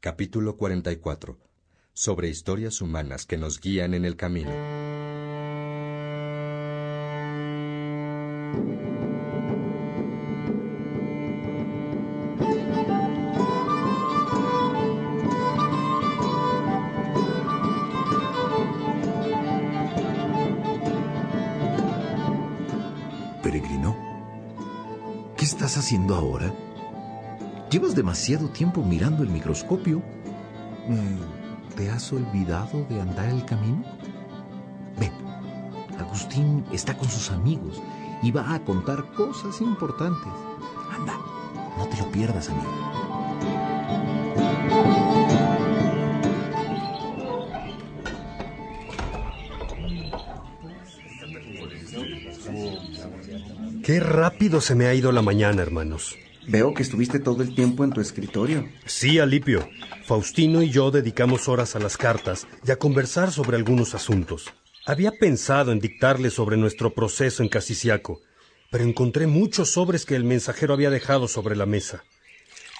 Capítulo 44. Sobre historias humanas que nos guían en el camino. Peregrino, ¿qué estás haciendo ahora? Llevas demasiado tiempo mirando el microscopio. Mm, ¿Te has olvidado de andar el camino? Ven, Agustín está con sus amigos y va a contar cosas importantes. Anda, no te lo pierdas, amigo. Qué rápido se me ha ido la mañana, hermanos. Veo que estuviste todo el tiempo en tu escritorio. Sí, Alipio. Faustino y yo dedicamos horas a las cartas y a conversar sobre algunos asuntos. Había pensado en dictarle sobre nuestro proceso en Casiciaco, pero encontré muchos sobres que el mensajero había dejado sobre la mesa.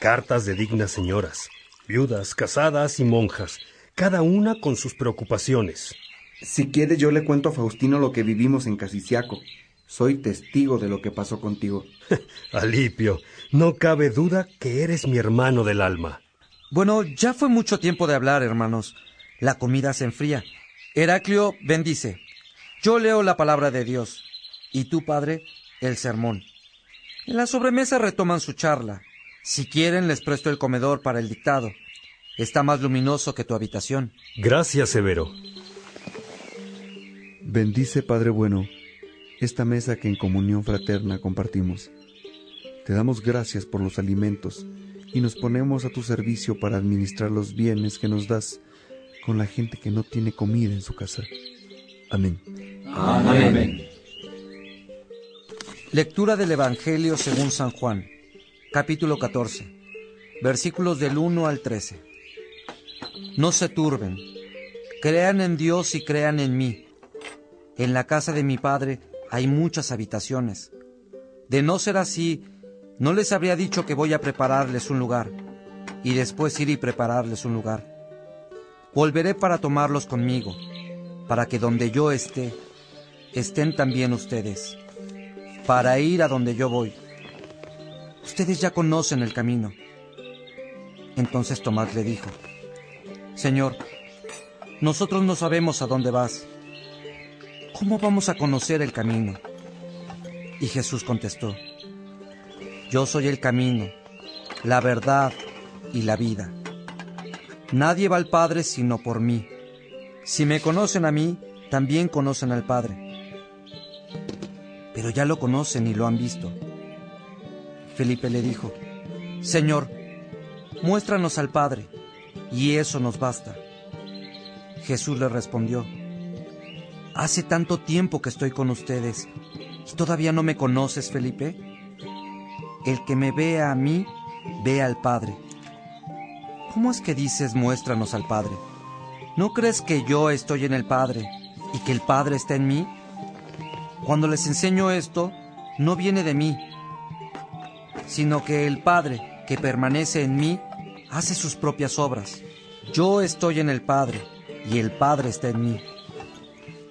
Cartas de dignas señoras, viudas, casadas y monjas, cada una con sus preocupaciones. Si quieres, yo le cuento a Faustino lo que vivimos en Casiciaco. Soy testigo de lo que pasó contigo. Alipio, no cabe duda que eres mi hermano del alma. Bueno, ya fue mucho tiempo de hablar, hermanos. La comida se enfría. Heraclio bendice. Yo leo la palabra de Dios. Y tú, padre, el sermón. En la sobremesa retoman su charla. Si quieren, les presto el comedor para el dictado. Está más luminoso que tu habitación. Gracias, Severo. Bendice, Padre bueno, esta mesa que en comunión fraterna compartimos. Te damos gracias por los alimentos y nos ponemos a tu servicio para administrar los bienes que nos das con la gente que no tiene comida en su casa. Amén. Amén. Lectura del Evangelio según San Juan, capítulo 14, versículos del 1 al 13. No se turben, crean en Dios y crean en mí. En la casa de mi Padre hay muchas habitaciones. De no ser así, no les habría dicho que voy a prepararles un lugar, y después ir y prepararles un lugar. Volveré para tomarlos conmigo, para que donde yo esté, estén también ustedes, para ir a donde yo voy. Ustedes ya conocen el camino. Entonces Tomás le dijo, Señor, nosotros no sabemos a dónde vas. ¿Cómo vamos a conocer el camino? Y Jesús contestó, Yo soy el camino, la verdad y la vida. Nadie va al Padre sino por mí. Si me conocen a mí, también conocen al Padre. Pero ya lo conocen y lo han visto. Felipe le dijo, Señor, muéstranos al Padre, y eso nos basta. Jesús le respondió, Hace tanto tiempo que estoy con ustedes, ¿y todavía no me conoces, Felipe? El que me vea a mí, ve al Padre. ¿Cómo es que dices muéstranos al Padre? ¿No crees que yo estoy en el Padre y que el Padre está en mí? Cuando les enseño esto, no viene de mí, sino que el Padre que permanece en mí hace sus propias obras. Yo estoy en el Padre y el Padre está en mí.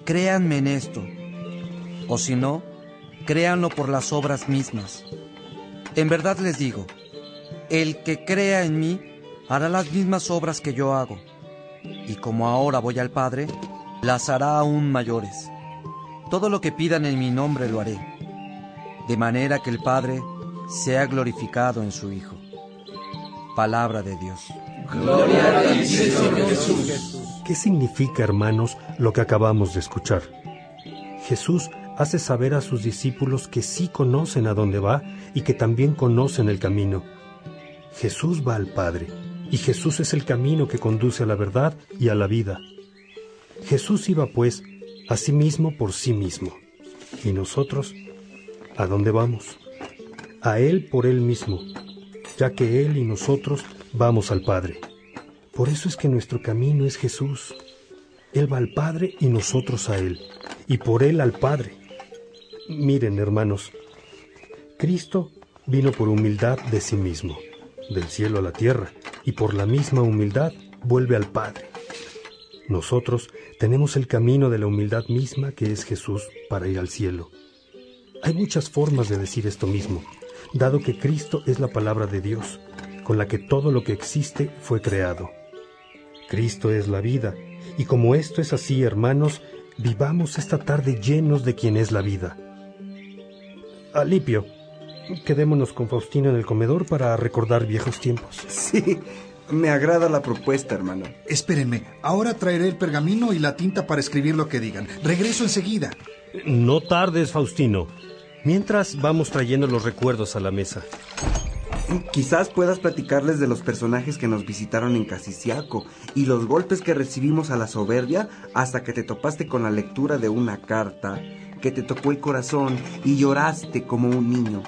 Créanme en esto, o si no, créanlo por las obras mismas. En verdad les digo, el que crea en mí hará las mismas obras que yo hago, y como ahora voy al Padre, las hará aún mayores. Todo lo que pidan en mi nombre lo haré, de manera que el Padre sea glorificado en su Hijo. Palabra de Dios. Gloria a Señor Jesús. ¿Qué significa, hermanos, lo que acabamos de escuchar? Jesús hace saber a sus discípulos que sí conocen a dónde va y que también conocen el camino. Jesús va al Padre, y Jesús es el camino que conduce a la verdad y a la vida. Jesús iba, pues, a sí mismo por sí mismo. ¿Y nosotros? ¿A dónde vamos? A Él por Él mismo, ya que Él y nosotros vamos al Padre. Por eso es que nuestro camino es Jesús. Él va al Padre y nosotros a Él, y por Él al Padre. Miren, hermanos, Cristo vino por humildad de sí mismo, del cielo a la tierra, y por la misma humildad vuelve al Padre. Nosotros tenemos el camino de la humildad misma que es Jesús para ir al cielo. Hay muchas formas de decir esto mismo, dado que Cristo es la palabra de Dios, con la que todo lo que existe fue creado. Cristo es la vida, y como esto es así, hermanos, vivamos esta tarde llenos de quien es la vida. Alipio, quedémonos con Faustino en el comedor para recordar viejos tiempos. Sí, me agrada la propuesta, hermano. Espérenme, ahora traeré el pergamino y la tinta para escribir lo que digan. Regreso enseguida. No tardes, Faustino. Mientras vamos trayendo los recuerdos a la mesa. Quizás puedas platicarles de los personajes que nos visitaron en Casiciaco y los golpes que recibimos a la soberbia hasta que te topaste con la lectura de una carta que te tocó el corazón y lloraste como un niño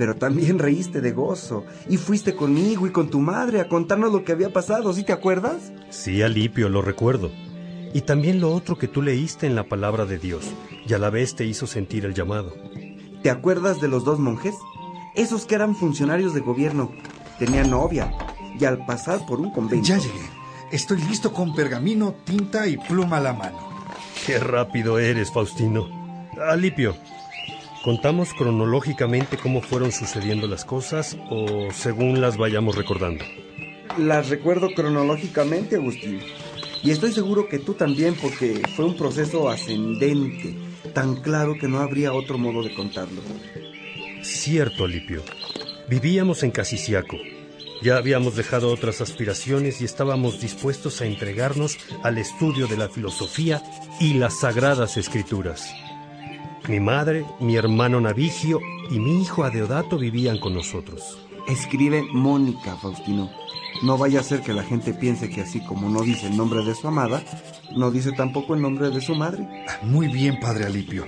pero también reíste de gozo y fuiste conmigo y con tu madre a contarnos lo que había pasado, ¿sí te acuerdas? Sí, Alipio, lo recuerdo. Y también lo otro que tú leíste en la palabra de Dios, y a la vez te hizo sentir el llamado. ¿Te acuerdas de los dos monjes? Esos que eran funcionarios de gobierno. Tenían novia, y al pasar por un convento... Ya llegué. Estoy listo con pergamino, tinta y pluma a la mano. Qué rápido eres, Faustino. Alipio, ¿Contamos cronológicamente cómo fueron sucediendo las cosas o según las vayamos recordando? Las recuerdo cronológicamente, Agustín. Y estoy seguro que tú también, porque fue un proceso ascendente, tan claro que no habría otro modo de contarlo. Cierto, Alipio. Vivíamos en Casiciaco. Ya habíamos dejado otras aspiraciones y estábamos dispuestos a entregarnos al estudio de la filosofía y las sagradas escrituras. Mi madre, mi hermano Navigio y mi hijo Adeodato vivían con nosotros. Escribe Mónica, Faustino. No vaya a ser que la gente piense que así como no dice el nombre de su amada, no dice tampoco el nombre de su madre. Muy bien, padre Alipio.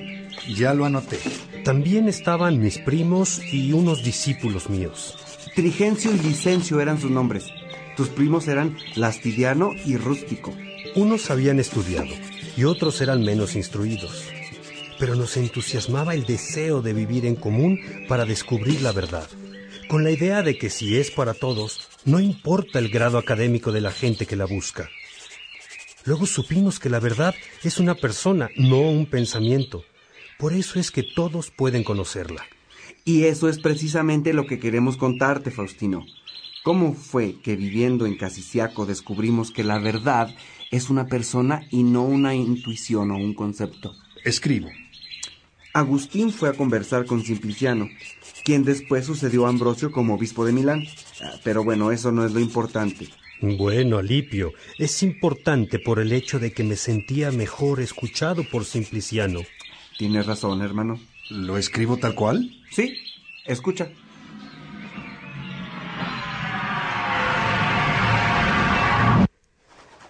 Ya lo anoté. También estaban mis primos y unos discípulos míos. Trigencio y Licencio eran sus nombres. Tus primos eran Lastidiano y Rústico. Unos habían estudiado y otros eran menos instruidos pero nos entusiasmaba el deseo de vivir en común para descubrir la verdad, con la idea de que si es para todos, no importa el grado académico de la gente que la busca. Luego supimos que la verdad es una persona, no un pensamiento. Por eso es que todos pueden conocerla. Y eso es precisamente lo que queremos contarte, Faustino. ¿Cómo fue que viviendo en Casiciaco descubrimos que la verdad es una persona y no una intuición o un concepto? Escribo. Agustín fue a conversar con Simpliciano, quien después sucedió a Ambrosio como obispo de Milán. Ah, pero bueno, eso no es lo importante. Bueno, Alipio, es importante por el hecho de que me sentía mejor escuchado por Simpliciano. Tienes razón, hermano. ¿Lo escribo tal cual? Sí, escucha.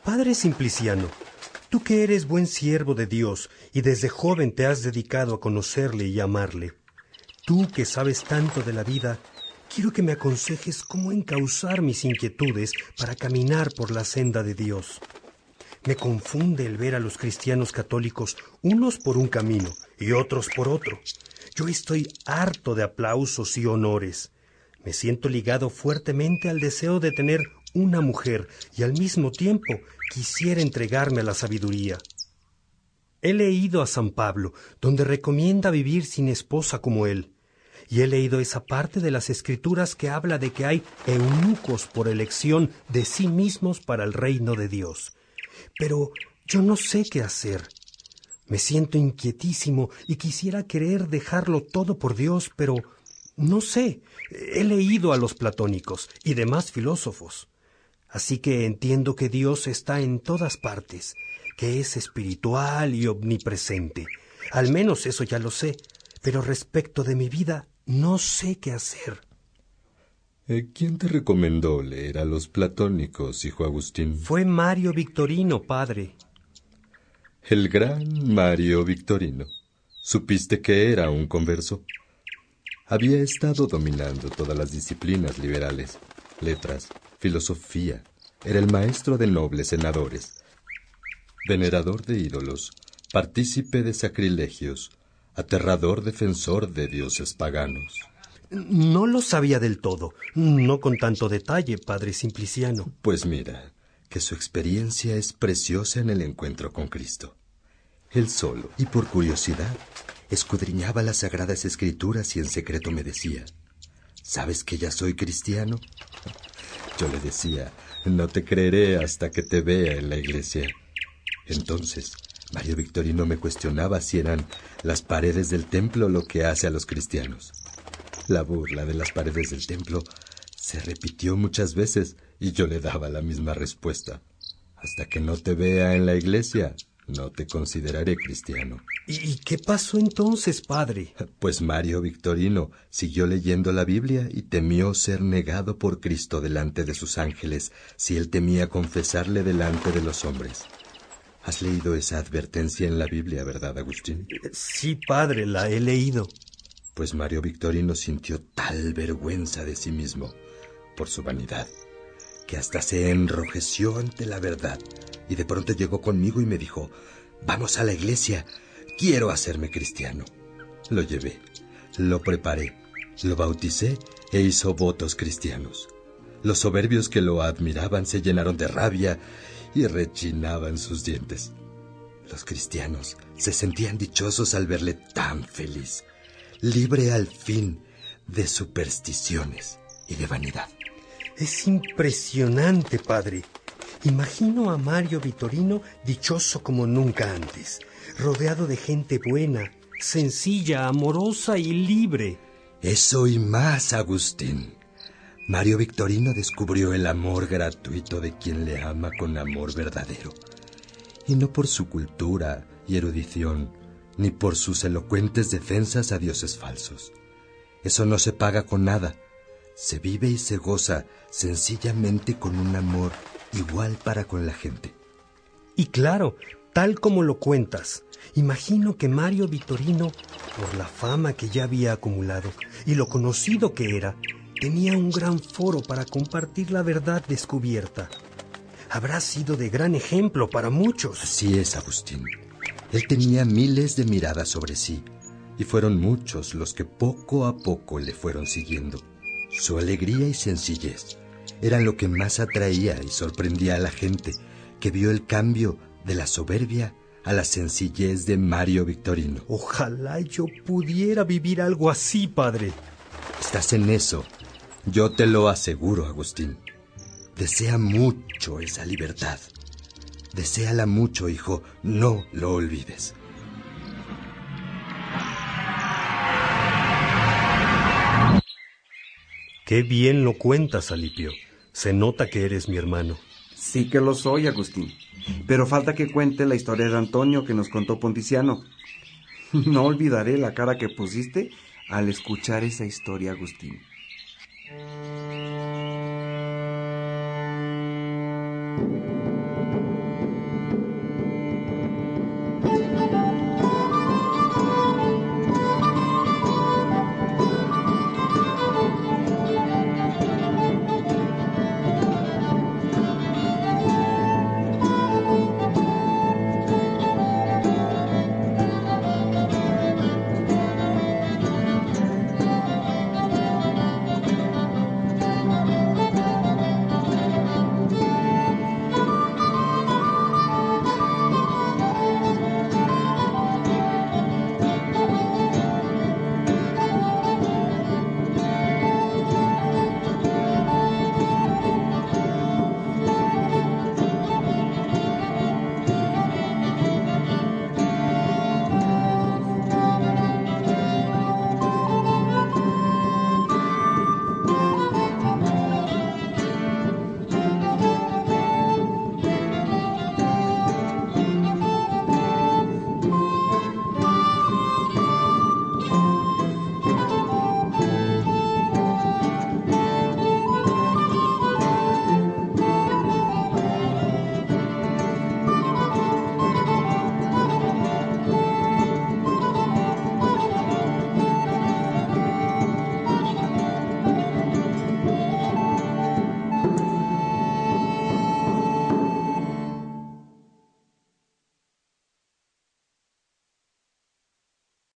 Padre Simpliciano, Tú que eres buen siervo de Dios y desde joven te has dedicado a conocerle y amarle. Tú que sabes tanto de la vida, quiero que me aconsejes cómo encauzar mis inquietudes para caminar por la senda de Dios. Me confunde el ver a los cristianos católicos unos por un camino y otros por otro. Yo estoy harto de aplausos y honores. Me siento ligado fuertemente al deseo de tener una mujer y al mismo tiempo quisiera entregarme a la sabiduría. He leído a San Pablo, donde recomienda vivir sin esposa como él, y he leído esa parte de las escrituras que habla de que hay eunucos por elección de sí mismos para el reino de Dios. Pero yo no sé qué hacer. Me siento inquietísimo y quisiera querer dejarlo todo por Dios, pero no sé. He leído a los platónicos y demás filósofos. Así que entiendo que Dios está en todas partes, que es espiritual y omnipresente. Al menos eso ya lo sé, pero respecto de mi vida no sé qué hacer. Eh, ¿Quién te recomendó leer a los platónicos, hijo Agustín? Fue Mario Victorino, padre. El gran Mario Victorino. ¿Supiste que era un converso? Había estado dominando todas las disciplinas liberales, letras, filosofía, era el maestro de nobles senadores, venerador de ídolos, partícipe de sacrilegios, aterrador defensor de dioses paganos. No lo sabía del todo, no con tanto detalle, padre Simpliciano. Pues mira, que su experiencia es preciosa en el encuentro con Cristo. Él solo, y por curiosidad, escudriñaba las sagradas escrituras y en secreto me decía, ¿sabes que ya soy cristiano? Yo le decía, no te creeré hasta que te vea en la iglesia. Entonces, Mario Victorino me cuestionaba si eran las paredes del templo lo que hace a los cristianos. La burla de las paredes del templo se repitió muchas veces y yo le daba la misma respuesta. Hasta que no te vea en la iglesia, no te consideraré cristiano. ¿Y qué pasó entonces, padre? Pues Mario Victorino siguió leyendo la Biblia y temió ser negado por Cristo delante de sus ángeles si él temía confesarle delante de los hombres. ¿Has leído esa advertencia en la Biblia, verdad, Agustín? Sí, padre, la he leído. Pues Mario Victorino sintió tal vergüenza de sí mismo por su vanidad que hasta se enrojeció ante la verdad y de pronto llegó conmigo y me dijo, vamos a la iglesia, quiero hacerme cristiano. Lo llevé, lo preparé, lo bauticé e hizo votos cristianos. Los soberbios que lo admiraban se llenaron de rabia y rechinaban sus dientes. Los cristianos se sentían dichosos al verle tan feliz, libre al fin de supersticiones y de vanidad. Es impresionante, padre. Imagino a Mario Vitorino dichoso como nunca antes, rodeado de gente buena, sencilla, amorosa y libre. Eso y más, Agustín. Mario Victorino descubrió el amor gratuito de quien le ama con amor verdadero. Y no por su cultura y erudición, ni por sus elocuentes defensas a dioses falsos. Eso no se paga con nada. Se vive y se goza sencillamente con un amor igual para con la gente. Y claro, tal como lo cuentas, imagino que Mario Vitorino, por la fama que ya había acumulado y lo conocido que era, tenía un gran foro para compartir la verdad descubierta. Habrá sido de gran ejemplo para muchos. Así es, Agustín. Él tenía miles de miradas sobre sí, y fueron muchos los que poco a poco le fueron siguiendo. Su alegría y sencillez eran lo que más atraía y sorprendía a la gente, que vio el cambio de la soberbia a la sencillez de Mario Victorino. Ojalá yo pudiera vivir algo así, padre. Estás en eso, yo te lo aseguro, Agustín. Desea mucho esa libertad. Deseala mucho, hijo. No lo olvides. Qué bien lo cuentas, Alipio. Se nota que eres mi hermano. Sí que lo soy, Agustín. Pero falta que cuente la historia de Antonio que nos contó Ponticiano. No olvidaré la cara que pusiste al escuchar esa historia, Agustín.